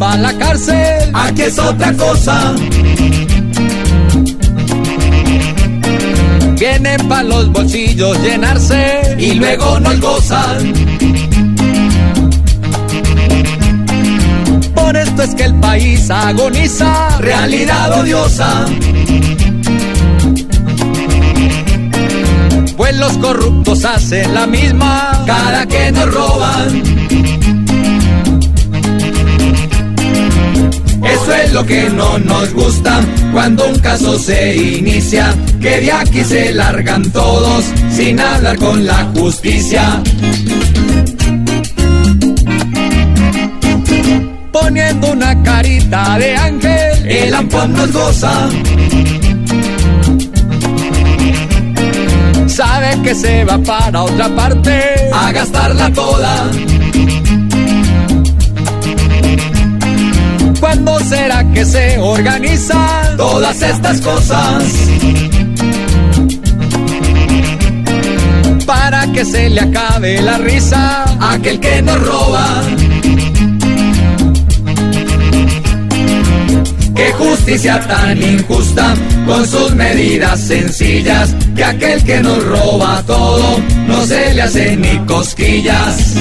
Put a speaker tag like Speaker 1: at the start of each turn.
Speaker 1: a la cárcel.
Speaker 2: Aquí es otra cosa.
Speaker 1: Vienen pa' los bolsillos llenarse
Speaker 2: y luego nos gozan.
Speaker 1: Por esto es que el país agoniza.
Speaker 2: Realidad odiosa.
Speaker 1: Pues los corruptos hacen la misma
Speaker 2: cada que nos roban. Lo que no nos gusta cuando un caso se inicia, que de aquí se largan todos sin hablar con la justicia.
Speaker 1: Poniendo una carita de ángel,
Speaker 2: el ampón nos goza.
Speaker 1: Sabe que se va para otra parte
Speaker 2: a gastarla toda.
Speaker 1: Que se organizan
Speaker 2: todas estas cosas?
Speaker 1: Para que se le acabe la risa
Speaker 2: a aquel que nos roba. Qué justicia tan injusta con sus medidas sencillas, que aquel que nos roba todo no se le hace ni cosquillas.